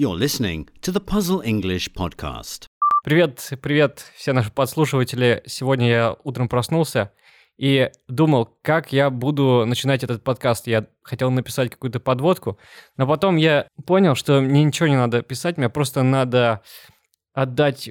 You're listening to the Puzzle English podcast. Привет, привет, все наши подслушиватели. Сегодня я утром проснулся и думал, как я буду начинать этот подкаст. Я хотел написать какую-то подводку, но потом я понял, что мне ничего не надо писать, мне просто надо отдать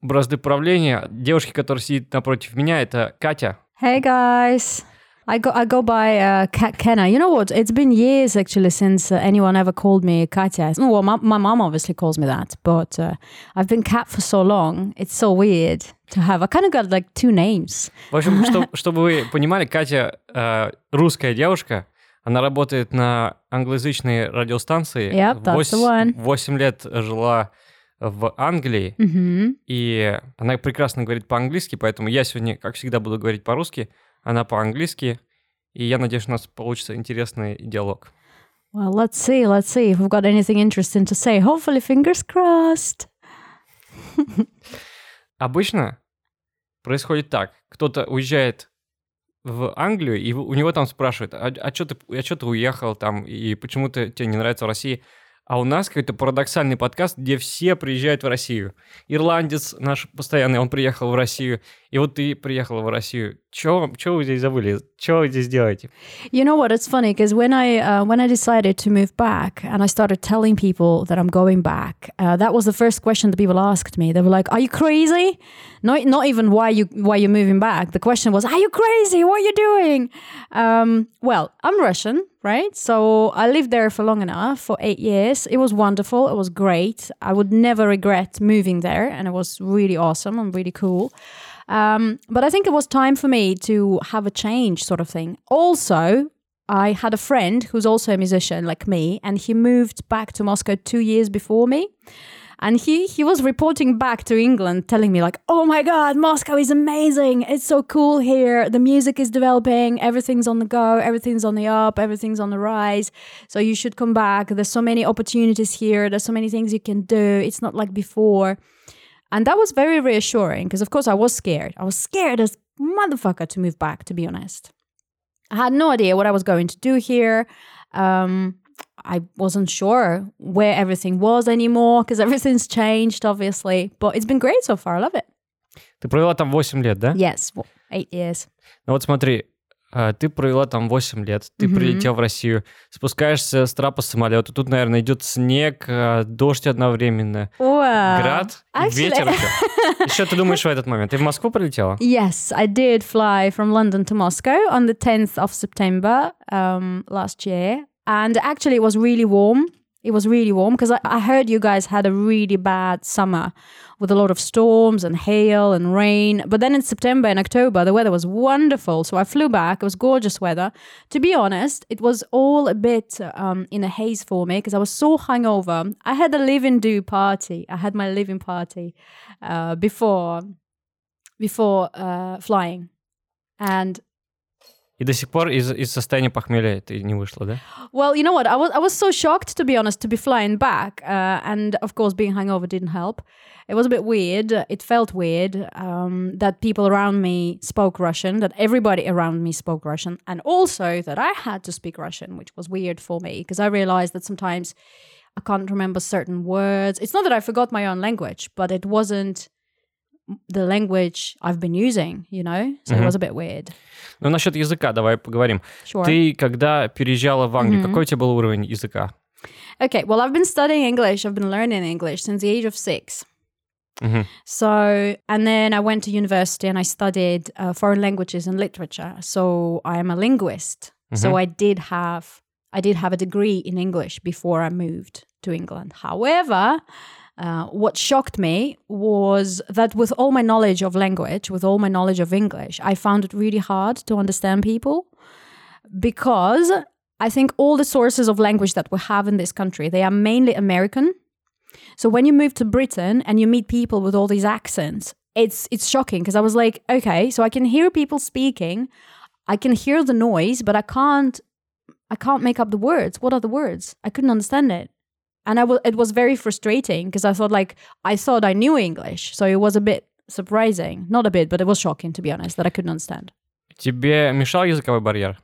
бразды правления девушке, которая сидит напротив меня. Это Катя. Hey guys. I go I go by uh, Kenna. You know what? It's been years actually since uh, anyone ever called me Katya. Oh, well, my, my mom obviously calls me that, but uh, I've been Kat for so long. It's so weird to have. I kind of got like two names. В общем, что, чтобы вы понимали, Катя э, русская девушка. Она работает на англоязычной радиостанции. Yep, that's the one. 8 лет жила в Англии, hmm и она прекрасно говорит по-английски, поэтому я сегодня, как всегда, буду говорить по-русски, она по-английски, и я надеюсь, у нас получится интересный диалог. Well, let's see. Let's see if we've got anything interesting to say. Hopefully, fingers crossed. Обычно происходит так. Кто-то уезжает в Англию, и у него там спрашивают, а, а что ты, а чё ты уехал там, и почему ты, тебе не нравится в России? А у нас какой-то парадоксальный подкаст, где все приезжают в Россию. Ирландец наш постоянный, он приехал в Россию. И вот ты приехала в Россию. Чего, чего вы здесь забыли? Чего вы здесь делаете? You know what? It's funny because when I uh, when I decided to move back and I started telling people that I'm going back, uh, that was the first question that people asked me. They were like, "Are you crazy?" Not not even why you why you're moving back. The question was, "Are you crazy? What are you doing?" Um, well, I'm Russian, right? So I lived there for long enough for eight years. It was wonderful. It was great. I would never regret moving there, and it was really awesome and really cool. Um, but I think it was time for me to have a change, sort of thing. Also, I had a friend who's also a musician like me, and he moved back to Moscow two years before me. And he he was reporting back to England, telling me like, "Oh my God, Moscow is amazing! It's so cool here. The music is developing. Everything's on the go. Everything's on the up. Everything's on the rise. So you should come back. There's so many opportunities here. There's so many things you can do. It's not like before." And that was very reassuring because, of course, I was scared. I was scared as motherfucker to move back, to be honest. I had no idea what I was going to do here. Um, I wasn't sure where everything was anymore because everything's changed, obviously. But it's been great so far. I love it. Ты провела там 8 лет, да? Yes, well, eight years. Ну вот смотри, а, ты провела там 8 лет, ты Мгм. прилетел в Россию, спускаешься с трапа самолета, тут, наверное, идет снег, а, дождь одновременно, Wow. град actually- ветер еще. Ты думаешь в этот момент? Ты в Москву прилетела? Yes, I did fly from London to Moscow on the 10th of September um, last year. And actually, it was really warm. It was really warm because I, I heard you guys had a really bad summer with a lot of storms and hail and rain. But then in September and October, the weather was wonderful. So I flew back. It was gorgeous weather. To be honest, it was all a bit um, in a haze for me because I was so hungover. I had a live and do party. I had my living party uh, before before uh, flying. And И до сих пор из, из состояния похмелья ты не вышла, да? well, you know what? I was I was so shocked to be honest to be flying back, uh, and of course being hungover didn't help. It was a bit weird. It felt weird um, that people around me spoke Russian, that everybody around me spoke Russian, and also that I had to speak Russian, which was weird for me because I realized that sometimes I can't remember certain words. It's not that I forgot my own language, but it wasn't the language I've been using, you know? So it Mhm. was a bit weird. Ну, насчет языка давай поговорим. Sure. Ты, когда переезжала в Англию, Мгм. какой у тебя был уровень языка? Okay, well, I've been studying English. I've been learning English since the age of six. Мгм. So, and then I went to university and I studied uh, foreign languages and literature. So I am a linguist. So Mhm. I did have I did have a degree in English before I moved to England. However, uh, what shocked me was that with all my knowledge of language, with all my knowledge of English, I found it really hard to understand people because I think all the sources of language that we have in this country, they are mainly American. So when you move to Britain and you meet people with all these accents, it's it's shocking because I was like, okay, so I can hear people speaking, I can hear the noise, but I can't I can't make up the words. What are the words? I couldn't understand it And I was it was very frustrating because I thought like I thought I knew English. So it was a bit surprising. Not a bit, but it was shocking to be honest that I couldn't understand. Тебе мешал языковой барьер?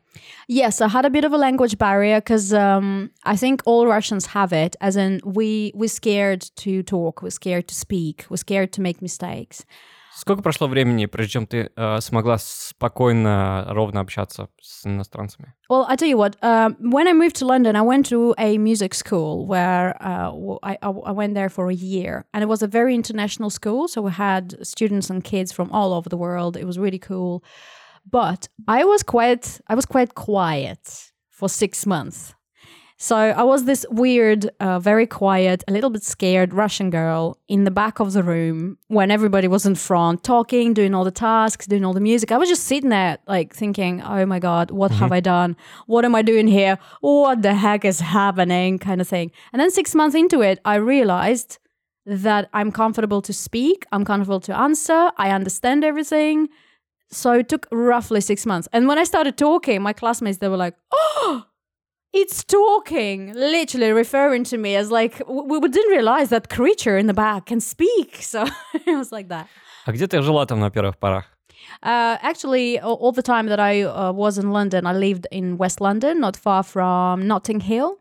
Yes, I had a bit of a language barrier because um, I think all Russians have it. As in, we we're scared to talk, we're scared to speak, we're scared to make mistakes. Сколько прошло времени, прежде чем ты э, смогла спокойно, ровно общаться с иностранцами? Well, I tell you what. Um, when I moved to London, I went to a music school where uh, w- I, I I went there for a year, and it was a very international school. So we had students and kids from all over the world. It was really cool. But I was quite I was quite quiet for six months. so I was this weird, uh, very quiet, a little bit scared Russian girl in the back of the room when everybody was in front, talking, doing all the tasks, doing all the music. I was just sitting there, like thinking, "Oh my god, what have I done? What am I doing here? What the heck is happening?" kind of thing. And then six months into it, I realized that I'm comfortable to speak, I'm comfortable to answer, I understand everything. So it took roughly six months. And when I started talking, my classmates they were like, "Oh, it's talking!" Literally referring to me as like we, we didn't realize that creature in the back can speak. So it was like that. А где ты жила там на первых порах? Uh, actually, all, all the time that I uh, was in London, I lived in West London, not far from Notting Hill,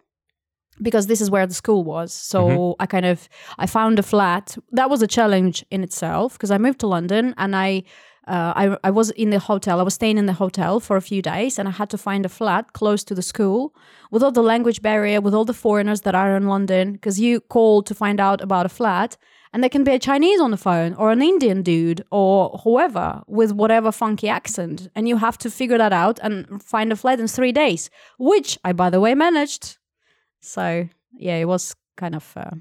because this is where the school was. So I kind of I found a flat. That was a challenge in itself because I moved to London and I. uh, I, I was in the hotel. I was staying in the hotel for a few days, and I had to find a flat close to the school with all the language barrier, with all the foreigners that are in London. Because you call to find out about a flat, and there can be a Chinese on the phone or an Indian dude or whoever with whatever funky accent. And you have to figure that out and find a flat in three days, which I, by the way, managed. So, yeah, it was kind of. Uh,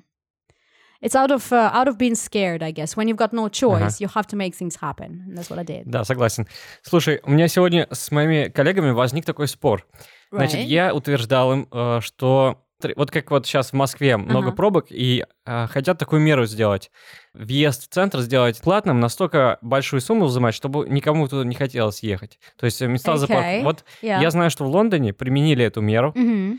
it's out of uh, out of being scared, I guess. When you've got no choice, you have to make things happen, and that's what I did. Да, согласен. Слушай, у меня сегодня с моими коллегами возник такой спор. Значит, Right. я утверждал им, э, что вот как вот сейчас в Москве много Ага. пробок, и э, хотят такую меру сделать. Въезд в центр сделать платным, настолько большую сумму взимать, чтобы никому туда не хотелось ехать. То есть э, места Okay. Вот Yeah. я знаю, что в Лондоне применили эту меру, Mhm.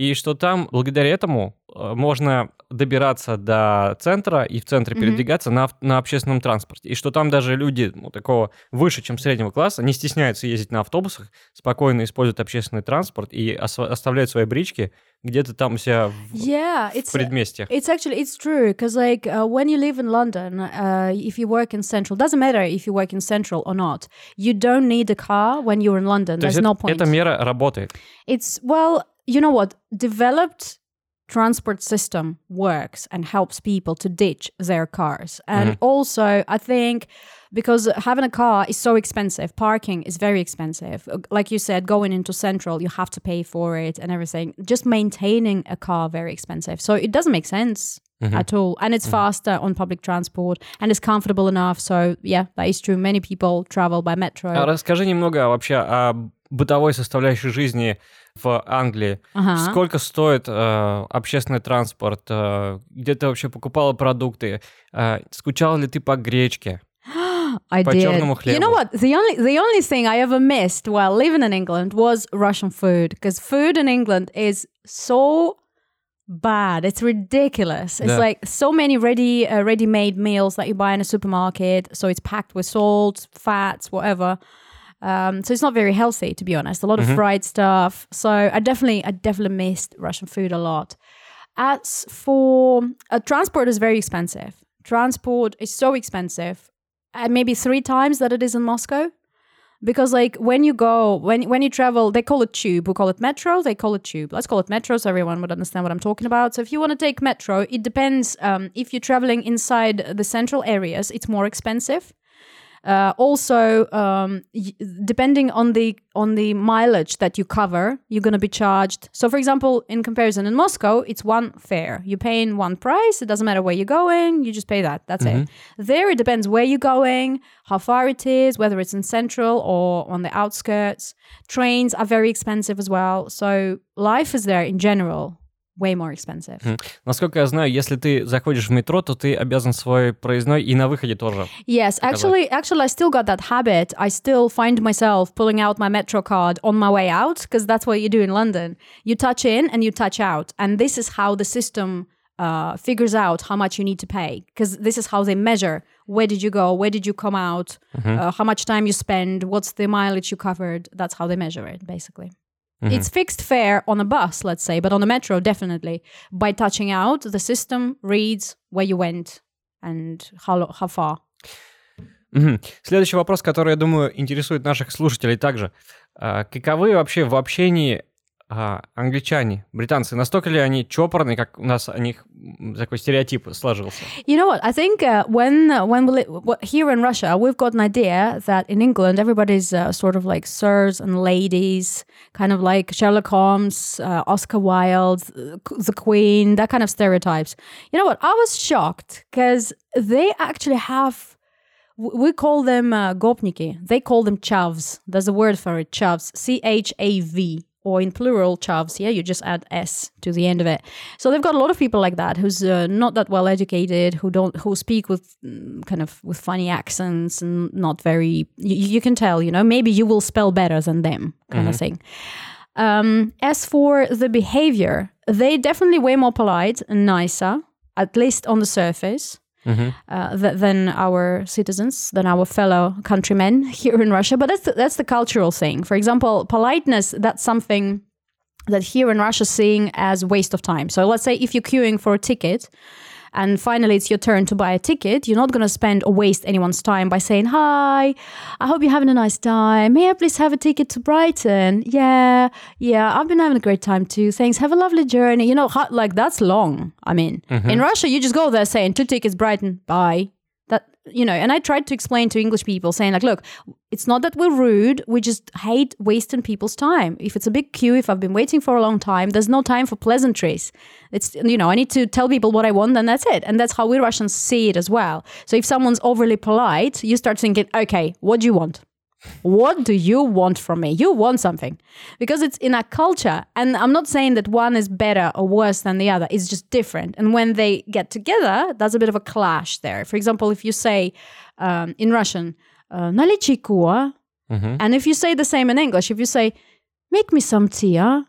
И что там благодаря этому э, можно добираться до центра и в центре Мгм. передвигаться на, на общественном транспорте. И что там даже люди ну, такого выше, чем среднего класса, не стесняются ездить на автобусах, спокойно используют общественный транспорт и оставляют свои брички где-то там у себя в, Yeah, в it's предместьях. It's actually it's true because like uh, when you live in London, uh, if you work in central, doesn't matter if you work in central or not. You don't need a car when you're in London. То There's есть no это- point. эта мера работает. It's well, you know what? Developed transport system works and helps people to ditch their cars. And also, I think because having a car is so expensive, parking is very expensive. Uh, Like you said, going into central, you have to pay for it and everything. Just maintaining a car very expensive. So it doesn't make sense at all. And it's faster on public transport and it's comfortable enough. So yeah, that is true. Many people travel by metro. А расскажи немного вообще о бытовой составляющей жизни в Англии. Ага. Сколько стоит э, общественный транспорт? э, где ты вообще покупала продукты? Э, скучала ли ты по гречке? I По did. чёрному You know хлебу. what? The only the only thing I ever missed while living in England was Russian food because food in England is so bad. It's ridiculous. It's Yeah. like so many ready uh, ready made meals that you buy in a supermarket. So it's packed with salt, fats, whatever. Um, so it's not very healthy, to be honest. A lot of fried stuff. So I definitely, I definitely missed Russian food a lot. As for uh, transport, is very expensive. Transport is so expensive, and maybe three times that it is in Moscow. Because like when you go, when when you travel, they call it tube. We call it metro. They call it tube. Let's call it metro, so everyone would understand what I'm talking about. So if you want to take metro, it depends. Um, if you're traveling inside the central areas, it's more expensive. Uh, also, um, y- depending on the on the mileage that you cover, you're going to be charged. So, for example, in comparison, in Moscow, it's one fare. You're paying one price. It doesn't matter where you're going. You just pay that. That's it. There, it depends where you're going, how far it is, whether it's in central or on the outskirts. Trains are very expensive as well. So, life is there in general way more expensive. Насколько я знаю, если ты заходишь в метро, то ты обязан свой проездной и на выходе тоже. Yes, actually, actually, I still got that habit. I still find myself pulling out my Metro card on my way out because that's what you do in London. You touch in and you touch out, and this is how the system uh, figures out how much you need to pay because this is how they measure where did you go, where did you come out, uh, how much time you spend, what's the mileage you covered. That's how they measure it, basically. It's fixed fare on a bus, let's say, but on a metro, definitely. By touching out, the system reads where you went and how, lo- how far. Мгм. Следующий вопрос, который, я думаю, интересует наших слушателей также. А, каковы вообще в общении а, англичане, британцы? Настолько ли они чопорные, как у нас о них м, такой стереотип сложился? You know what? I think uh, when uh, when we li- w- here in Russia, we've got an idea that in England everybody's uh, sort of like sirs and ladies, kind of like Sherlock Holmes, uh, Oscar Wilde, uh, the Queen, that kind of stereotypes. You know what? I was shocked because they actually have. w- We call them uh, gopniki. They call them chavs. There's a word for it, chavs. C H A V. Or in plural, chavs. Yeah, you just add s to the end of it. So they've got a lot of people like that who's uh, not that well educated, who don't who speak with mm, kind of with funny accents and not very. You, you can tell, you know, maybe you will spell better than them, kind of thing. Um, as for the behavior, they definitely way more polite and nicer, at least on the surface. Uh, th- than our citizens, than our fellow countrymen here in Russia. But that's the, that's the cultural thing. For example, politeness. That's something that here in Russia seeing as waste of time. So let's say if you're queuing for a ticket and finally it's your turn to buy a ticket, you're not going to spend or waste anyone's time by saying, Hi, I hope you're having a nice time. May I please have a ticket to Brighton? Yeah, yeah, I've been having a great time too. Thanks. Have a lovely journey. You know, like that's long. I mean, mm-hmm. in Russia, you just go there saying, Two tickets, Brighton, bye. You know, and I tried to explain to English people saying, like, look, it's not that we're rude. We just hate wasting people's time. If it's a big queue, if I've been waiting for a long time, there's no time for pleasantries. It's, you know, I need to tell people what I want and that's it. And that's how we Russians see it as well. So if someone's overly polite, you start thinking, okay, what do you want? What do you want from me? You want something because it's in our culture. And I'm not saying that one is better or worse than the other, it's just different. And when they get together, there's a bit of a clash there. For example, if you say um, in Russian, uh, "Налей чайку, а?" and if you say the same in English, if you say, make me some tea, ah,"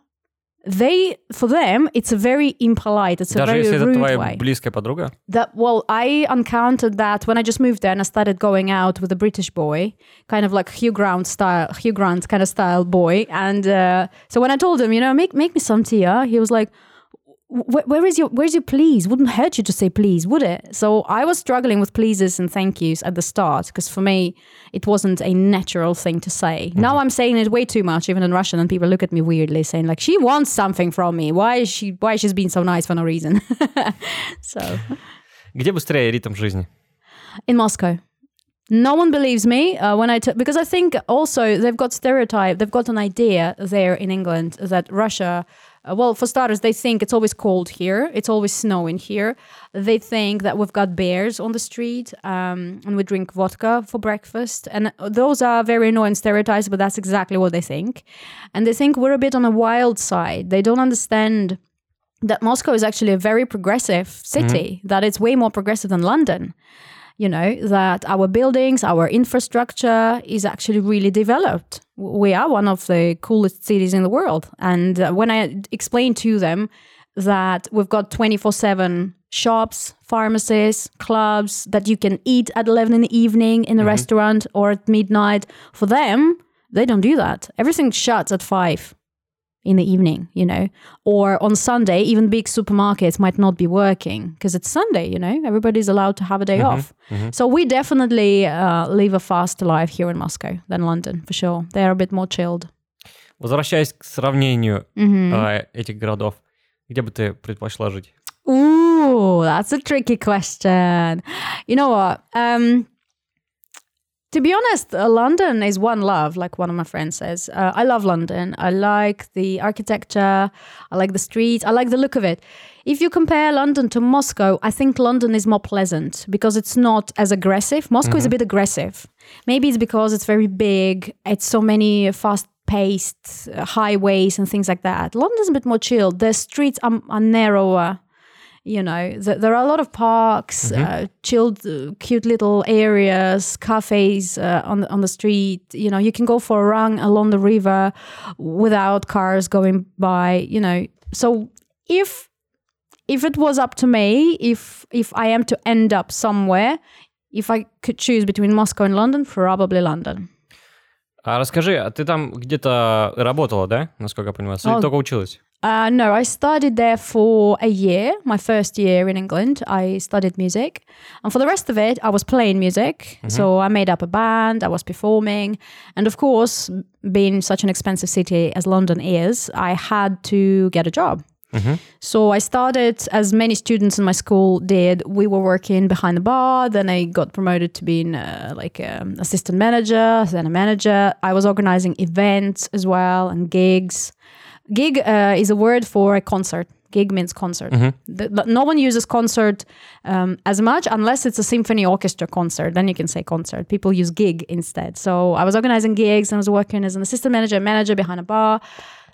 they, for them, it's a very impolite, it's a Даже very если это rude твоя way. близкая подруга? That well, I encountered that when I just moved there and I started going out with a British boy, kind of like Hugh Grant style, Hugh Grant kind of style boy. And uh, so when I told him, you know, make make me some tea, huh?" he was like, "Wh- "Where is your Where's your please? Wouldn't hurt you to say please, would it?" So I was struggling with pleases and thank yous at the start because for me it wasn't a natural thing to say. Now I'm saying it way too much, even in Russian, and people look at me weirdly, saying like, "She wants something from me. Why is she? Why she's being so nice for no reason?" so. Где быстрее ритм жизни? in Moscow. No one believes me uh, when I t- because I think also they've got stereotype. They've got an idea there in England that Russia. uh, well, for starters, they think it's always cold here. It's always snowing here. They think that we've got bears on the street, um, and we drink vodka for breakfast. And those are very annoying stereotypes, but that's exactly what they think. And they think we're a bit on a wild side. They don't understand that Moscow is actually a very progressive city, that it's way more progressive than London. You know, that our buildings, our infrastructure is actually really developed. We are one of the coolest cities in the world. And uh, when I explained to them that we've got 24 7 shops, pharmacies, clubs, that you can eat at 11 in the evening in a restaurant or at midnight, for them, they don't do that. Everything shuts at 5 in the evening, you know, or on Sunday, even big supermarkets might not be working because it's Sunday, you know, everybody's allowed to have a day off. So we definitely uh, live a faster life here in Moscow than London, for sure. They're a bit more chilled. Возвращаясь к сравнению а, этих городов, где бы ты предпочла жить? Ooh, that's a tricky question. You know what? Um, to be honest, uh, London is one love, like one of my friends says. Uh, I love London. I like the architecture. I like the streets. I like the look of it. If you compare London to Moscow, I think London is more pleasant because it's not as aggressive. Moscow is a bit aggressive. Maybe it's because it's very big. It's so many fast paced highways and things like that. London's a bit more chilled. The streets are, are narrower you know th- there are a lot of parks uh, chilled uh, cute little areas cafes uh, on the, on the street you know you can go for a run along the river without cars going by you know so if if it was up to me, if if I am to end up somewhere, if I could choose between Moscow and London, probably London. А расскажи, а ты там где-то работала, да, насколько я понимаю? Или О. только училась? Uh, no, I studied there for a year, my first year in England. I studied music. And for the rest of it, I was playing music. So I made up a band, I was performing. And of course, being such an expensive city as London is, I had to get a job. So I started, as many students in my school did, we were working behind the bar. Then I got promoted to being uh, like an assistant manager, then a manager. I was organizing events as well and gigs. Gig uh, is a word for a concert. Gig means concert. The- the- no one uses concert um, as much unless it's a symphony orchestra concert. Then you can say concert. People use gig instead. So I was organizing gigs and I was working as an assistant manager, manager behind a bar.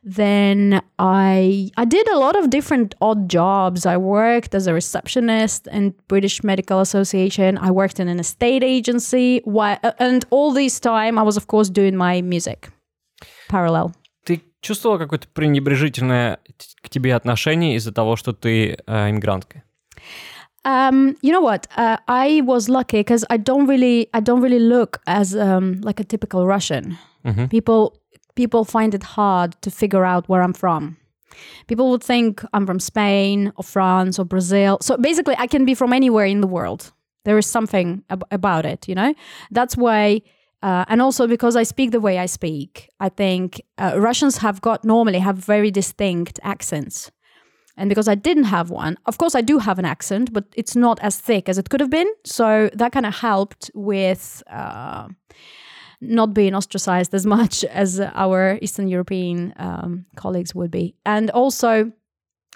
Then I I did a lot of different odd jobs. I worked as a receptionist in British Medical Association. I worked in an estate agency. Why, and all this time I was of course doing my music parallel Ты чувствовала какое-то пренебрежительное т- к тебе отношение из-за того, что ты э, иммигрантка? Um, you know what? Uh, I was lucky because I don't really, I don't really look as um, like a typical Russian. People, people find it hard to figure out where I'm from. People would think I'm from Spain or France or Brazil. So basically, I can be from anywhere in the world. There is something ab- about it, you know. That's why, uh, and also because I speak the way I speak, I think uh, Russians have got normally have very distinct accents. And because I didn't have one, of course, I do have an accent, but it's not as thick as it could have been. So that kind of helped with uh, not being ostracized as much as our Eastern European um, colleagues would be. And also,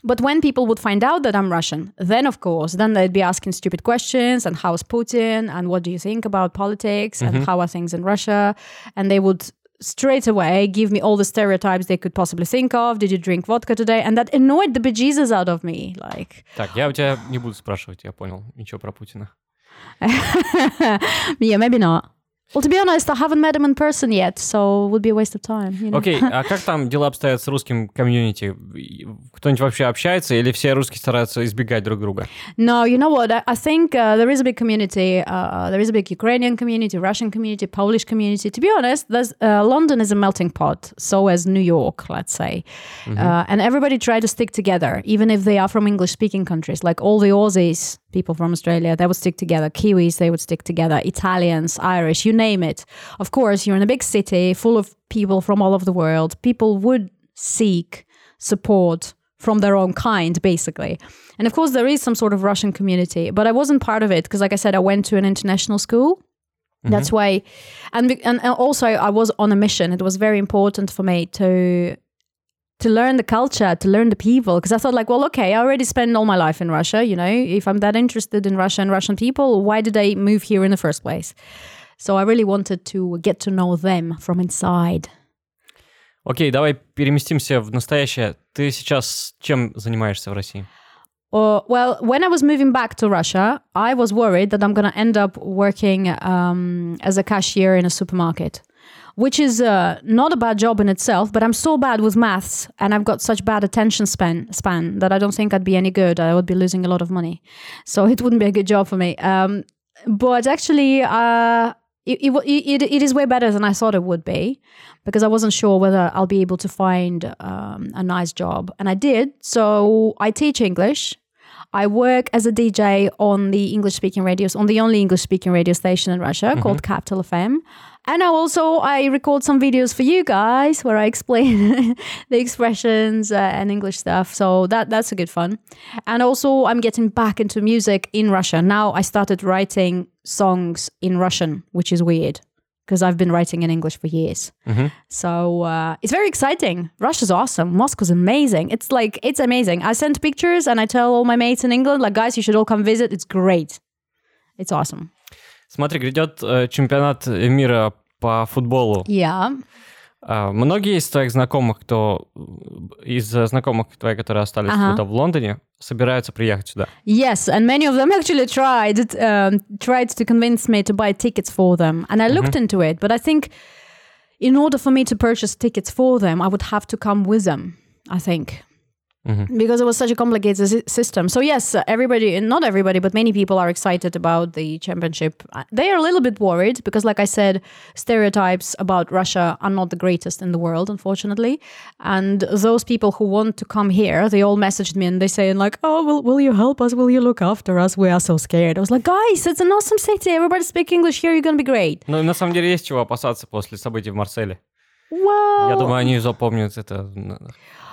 but when people would find out that I'm Russian, then of course, then they'd be asking stupid questions and how's Putin and what do you think about politics and how are things in Russia? And they would straight away give me all the stereotypes they could possibly think of. Did you drink vodka today? And that annoyed the bejesus out of me. Like, Так, я у тебя не буду спрашивать, я понял. Ничего про Путина. yeah, maybe not. Well, to be honest, I haven't met him in person yet, so it would be a waste of time. You know? Окей, а как там дела обстоят с русским комьюнити? Кто-нибудь вообще общается или все русские стараются избегать друг друга? No, you know what? I, I think uh, there is a big community. Uh, there is a big Ukrainian community, Russian community, Polish community. To be honest, there's, uh, London is a melting pot. So is New York, let's say. Uh, and everybody try to stick together, even if they are from English-speaking countries. Like all the Aussies, people from Australia, they would stick together. Kiwis, they would stick together. Italians, Irish, you name it. Of course, you're in a big city full of people from all over the world. People would seek support from their own kind, basically. And of course, there is some sort of Russian community, but I wasn't part of it because, like I said, I went to an international school. That's mm-hmm. why, and, and and also I was on a mission. It was very important for me to to learn the culture, to learn the people, because I thought like, well, okay, I already spent all my life in Russia. You know, if I'm that interested in Russia and Russian people, why did I move here in the first place? So I really wanted to get to know them from inside. Окей, давай переместимся в настоящее. Ты сейчас чем занимаешься в России? Or, well, when I was moving back to Russia, I was worried that I'm going to end up working um, as a cashier in a supermarket, which is uh, not a bad job in itself, but I'm so bad with maths and I've got such bad attention span, span that I don't think I'd be any good. I would be losing a lot of money. So it wouldn't be a good job for me. Um, but actually, uh, it, it, it, it is way better than I thought it would be because I wasn't sure whether I'll be able to find um, a nice job. And I did. So I teach English. I work as a DJ on the English speaking radios, on the only English speaking radio station in Russia called Capital FM. And I also I record some videos for you guys where I explain the expressions uh, and English stuff. So that that's a good fun. And also I'm getting back into music in Russia. Now I started writing songs in Russian, which is weird because I've been writing in English for years. So uh, it's very exciting. Russia's awesome. Moscow's amazing. It's like it's amazing. I send pictures and I tell all my mates in England, like, guys, you should all come visit. It's great. It's awesome. Смотри, грядет э, чемпионат мира по футболу. Yeah. А, многие из твоих знакомых, кто из э, знакомых твоих, которые остались Ага. тут в Лондоне, собираются приехать сюда. Yes, and many of them actually tried um, tried to convince me to buy tickets for them, and I looked into it. But I think in order for me to purchase tickets for them, I would have to come with them. I think because it was such a complicated sy- system. So yes, uh, everybody, not everybody, but many people are excited about the championship. Uh, They are a little bit worried because, like I said, stereotypes about Russia are not the greatest in the world, unfortunately. And those people who want to come here, they all messaged me and they saying like, "Oh, will will you help us? Will you look after us? We are so scared." I was like, "Guys, it's an awesome city. Everybody speak English here. You're gonna be great." Ну, на самом деле есть чего опасаться после событий в Марселе. Well, Я думаю, они запомнят это на-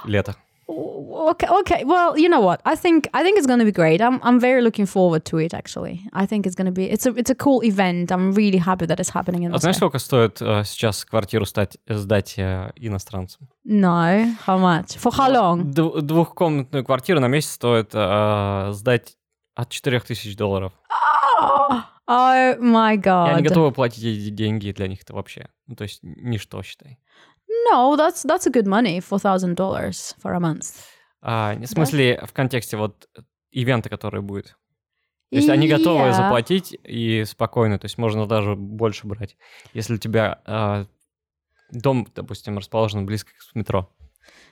лето. Okay okay well you know what i think i think it's going to be great i'm i'm very looking forward to it actually i think it's going to be it's a it's a cool event i'm really happy that it's happening in А знаешь, сколько стоит э, сейчас квартиру стать, сдать э, иностранцам? no how much for how long Д- двухкомнатную квартиру на месяц стоит э, сдать от 4000 долларов. oh, oh my god они готовы платить эти деньги для них это вообще. Ну, то есть ничто, считай. No that's that's a good money four thousand dollars for a month А, в смысле, в контексте вот ивента, который будет. То есть они готовы Yeah. заплатить и спокойно, то есть можно даже больше брать, если у тебя а, дом, допустим, расположен близко к метро.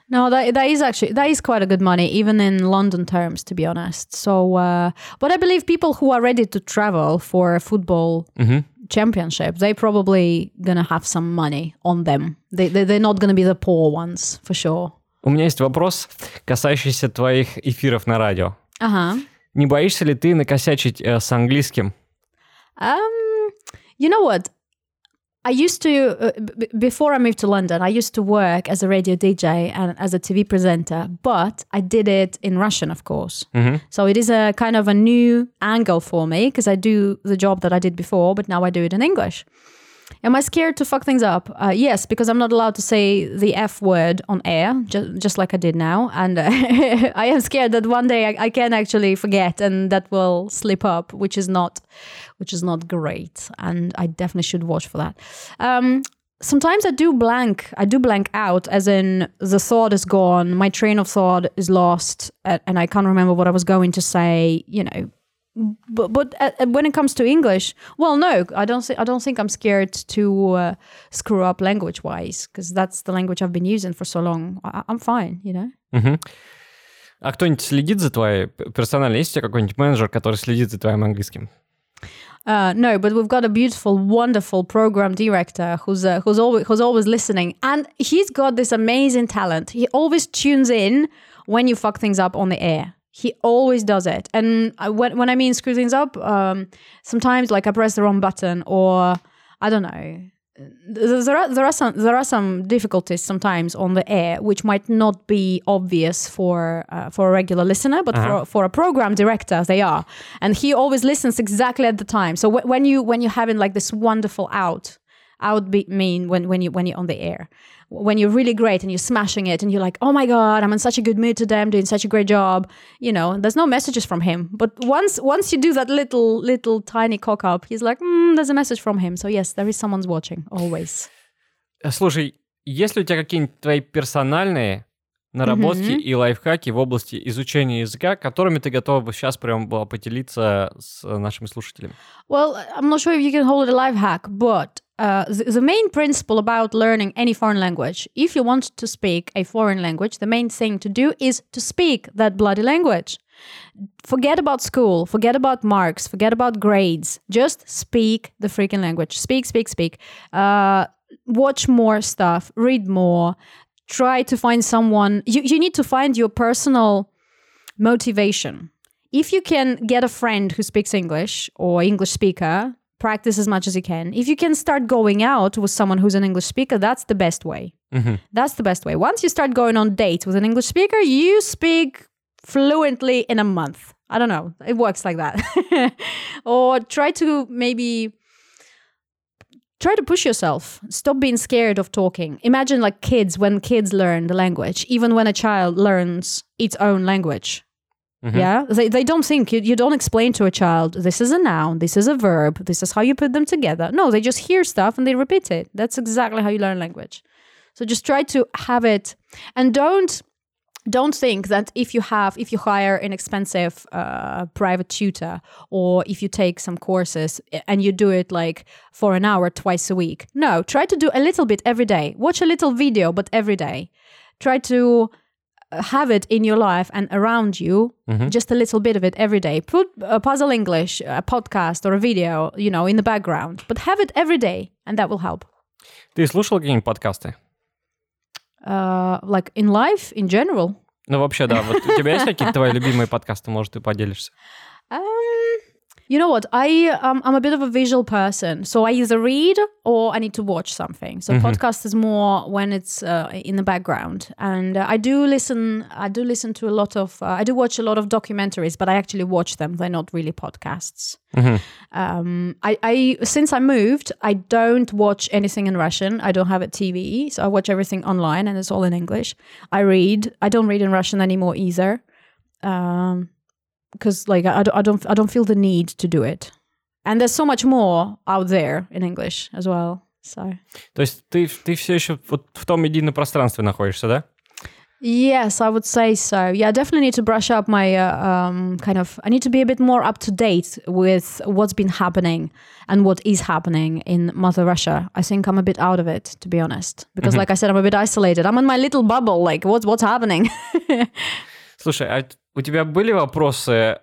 No, that that is actually that is quite a good money, even in London terms, to be honest. So, uh, but I believe people who are ready to travel for football Мгм. Championship, they probably gonna have some money on them. They, they they're not gonna be the poor ones for sure. У меня есть вопрос, касающийся твоих эфиров на радио. Uh huh. Не боишься ли ты накосячить э, с английским? Um, you know what? I used to, uh, b- before I moved to London, I used to work as a radio DJ and as a TV presenter, but I did it in Russian, of course. Mm-hmm. So it is a kind of a new angle for me because I do the job that I did before, but now I do it in English. Am I scared to fuck things up? Uh, yes, because I'm not allowed to say the F word on air, just, just like I did now. And uh, I am scared that one day I, I can actually forget and that will slip up, which is not, which is not great. And I definitely should watch for that. Um, sometimes I do blank. I do blank out, as in the thought is gone, my train of thought is lost, and I can't remember what I was going to say. You know, but but uh, uh, when it comes to English, well, no, I don't. Th- I don't think I'm scared to uh, screw up language wise because that's the language I've been using for so long. I- I'm fine, you know. Мгм. А кто-нибудь следит за твоей п- персонально? Есть у тебя какой-нибудь менеджер, который следит за твоим английским? Uh, no, but we've got a beautiful, wonderful program director who's uh, who's always who's always listening, and he's got this amazing talent. He always tunes in when you fuck things up on the air. He always does it. And I, when when I mean screw things up, um, sometimes like I press the wrong button or I don't know. There there are there are some there are some difficulties sometimes on the air which might not be obvious for uh, for a regular listener, but Uh-huh. for for a program director they are, and he always listens exactly at the time. So wh- when you when you're having like this wonderful out, out be mean when when you when you're on the air, when you're really great and you're smashing it and you're like, oh my god, I'm in such a good mood today, I'm doing such a great job. You know, there's no messages from him, but once once you do that little little tiny cock up, he's like, mm, there's a message from him. So yes, there is someone's watching always. Э, Слушай, есть ли у тебя какие-нибудь твои персональные наработки Мгм. и лайфхаки в области изучения языка, которыми ты готова бы сейчас прям была поделиться с э, нашими слушателями? Well, I'm not sure if you can hold it a life hack, but uh, the, the main principle about learning any foreign language, if you want to speak a foreign language, the main thing to do is to speak that bloody language. Forget about school, forget about marks, forget about grades. Just speak the freaking language. Speak, speak, speak. Uh, watch more stuff, read more. Try to find someone. You, you need to find your personal motivation. If you can get a friend who speaks English or English speaker, practice as much as you can. If you can start going out with someone who's an English speaker, that's the best way. Mm-hmm. That's the best way. Once you start going on dates with an English speaker, you speak fluently in a month. I don't know. It works like that. or try to maybe try to push yourself. Stop being scared of talking. Imagine like kids when kids learn the language, even when a child learns its own language. Mm-hmm. Yeah, they, they don't think you, you don't explain to a child this is a noun, this is a verb, this is how you put them together. No, they just hear stuff and they repeat it. That's exactly how you learn language. So just try to have it and don't don't think that if you have if you hire an expensive uh, private tutor or if you take some courses and you do it like for an hour twice a week no try to do a little bit every day watch a little video but every day try to have it in your life and around you, just a little bit of it every day. Put a puzzle English, a podcast or a video, you know, in the background, but have it every day, and that will help. Ты слушал какие-нибудь подкасты? Uh, like in life in general. Ну, вообще, да. Вот у тебя есть какие-то твои любимые подкасты? Может, ты поделишься? Um, you know what? I um, I'm a bit of a visual person, so I either read or I need to watch something. So podcast is more when it's uh, in the background, and uh, I do listen. I do listen to a lot of. Uh, I do watch a lot of documentaries, but I actually watch them. They're not really podcasts. Um, I, I since I moved, I don't watch anything in Russian. I don't have a TV, so I watch everything online, and it's all in English. I read. I don't read in Russian anymore either. Um, because like I, I don't- I don't I don't feel the need to do it. And there's so much more out there in English as well. So То есть ты, ты все еще вот в том медийном пространстве находишься, да? yes, I would say so. Yeah, I definitely need to brush up my uh, um, kind of. I need to be a bit more up to date with what's been happening and what is happening in Mother Russia. I think I'm a bit out of it, to be honest, because like I said, I'm a bit isolated. I'm in my little bubble. Like what's what's happening? Слушай, а у тебя были вопросы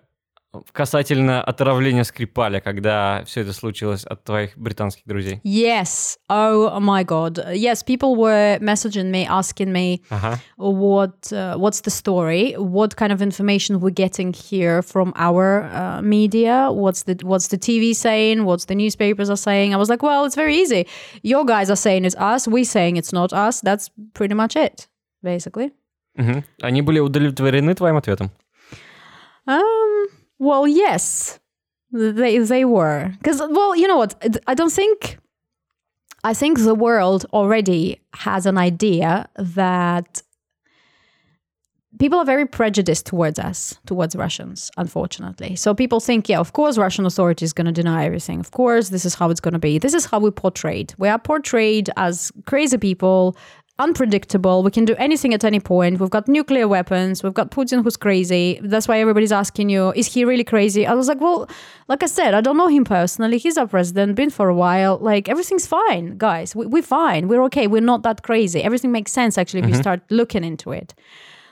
касательно отравления Скрипаля, когда все это случилось от твоих британских друзей? yes. Oh my God. Yes, people were messaging me, asking me. Ага. what uh, what's the story what kind of information we're getting here from our uh, media what's the what's the tv saying what's the newspapers are saying i was like well it's very easy your guys are saying it's us we saying it's not us that's pretty much it basically Мгм. Они были удовлетворены твоим ответом? um well yes they they were because well you know what i don't think i think the world already has an idea that people are very prejudiced towards us towards russians unfortunately so people think yeah of course russian authorities going to deny everything of course this is how it's going to be this is how we portrayed we are portrayed as crazy people unpredictable. We can do anything at any point. We've got nuclear weapons. We've got Putin who's crazy. That's why everybody's asking you, is he really crazy? I was like, well, like I said, I don't know him personally. He's our president, been for a while. Like everything's fine, guys. We, we're fine. We're okay. We're not that crazy. Everything makes sense actually if you start looking into it.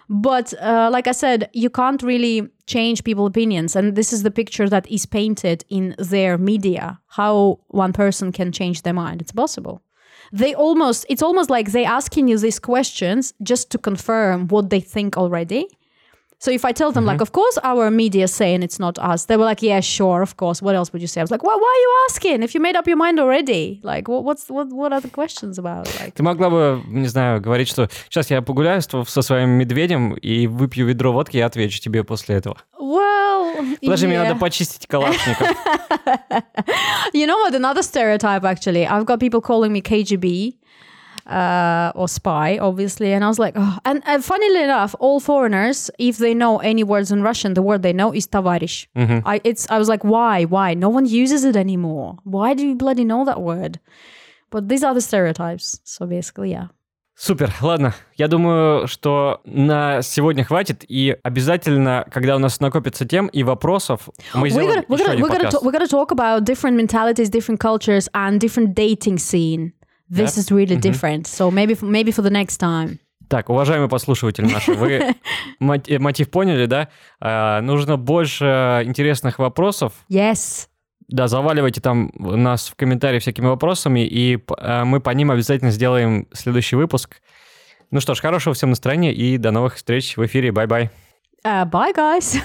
But uh, like I said, you can't really change people's opinions. And this is the picture that is painted in their media how one person can change their mind. It's possible They almost, it's almost like they asking you these questions just to confirm what they think already. So if I tell them, like, of course, our media saying it's not us, they were like, yeah, sure, of course. What else would you say? I was like, well, why are you asking if you made up your mind already? Like, what, what's what? What are the questions about? Like, Ты могла бы, не знаю, говорить, что сейчас я погуляю с- со своим медведем и выпью ведро водки и отвечу тебе после этого. well, Подожди, мне yeah. надо почистить калашников. You know what? Another stereotype, actually. I've got people calling me KGB uh, or spy, obviously. And I was like, oh. and, and funnily enough, all foreigners, if they know any words in Russian, the word they know is товарищ. I, it's, I was like, why? Why? No one uses it anymore. Why do you bloody know that word? But these are the stereotypes. So basically, yeah. Супер, ладно. Я думаю, что на сегодня хватит, и обязательно, когда у нас накопится тем и вопросов, мы сделаем we're еще gonna, один we're gonna, подкаст. talk, we're gonna talk about different mentalities, different cultures, and different dating scene. This Да. is really different. So maybe, maybe for the next time. Так, уважаемые послушатели наши, вы мот- мотив поняли, да? А, нужно больше интересных вопросов. Yes. Да, заваливайте там нас в комментарии всякими вопросами, и а, мы по ним обязательно сделаем следующий выпуск. Ну что ж, хорошего всем настроения и до новых встреч в эфире. Бай-бай. Uh, bye, guys.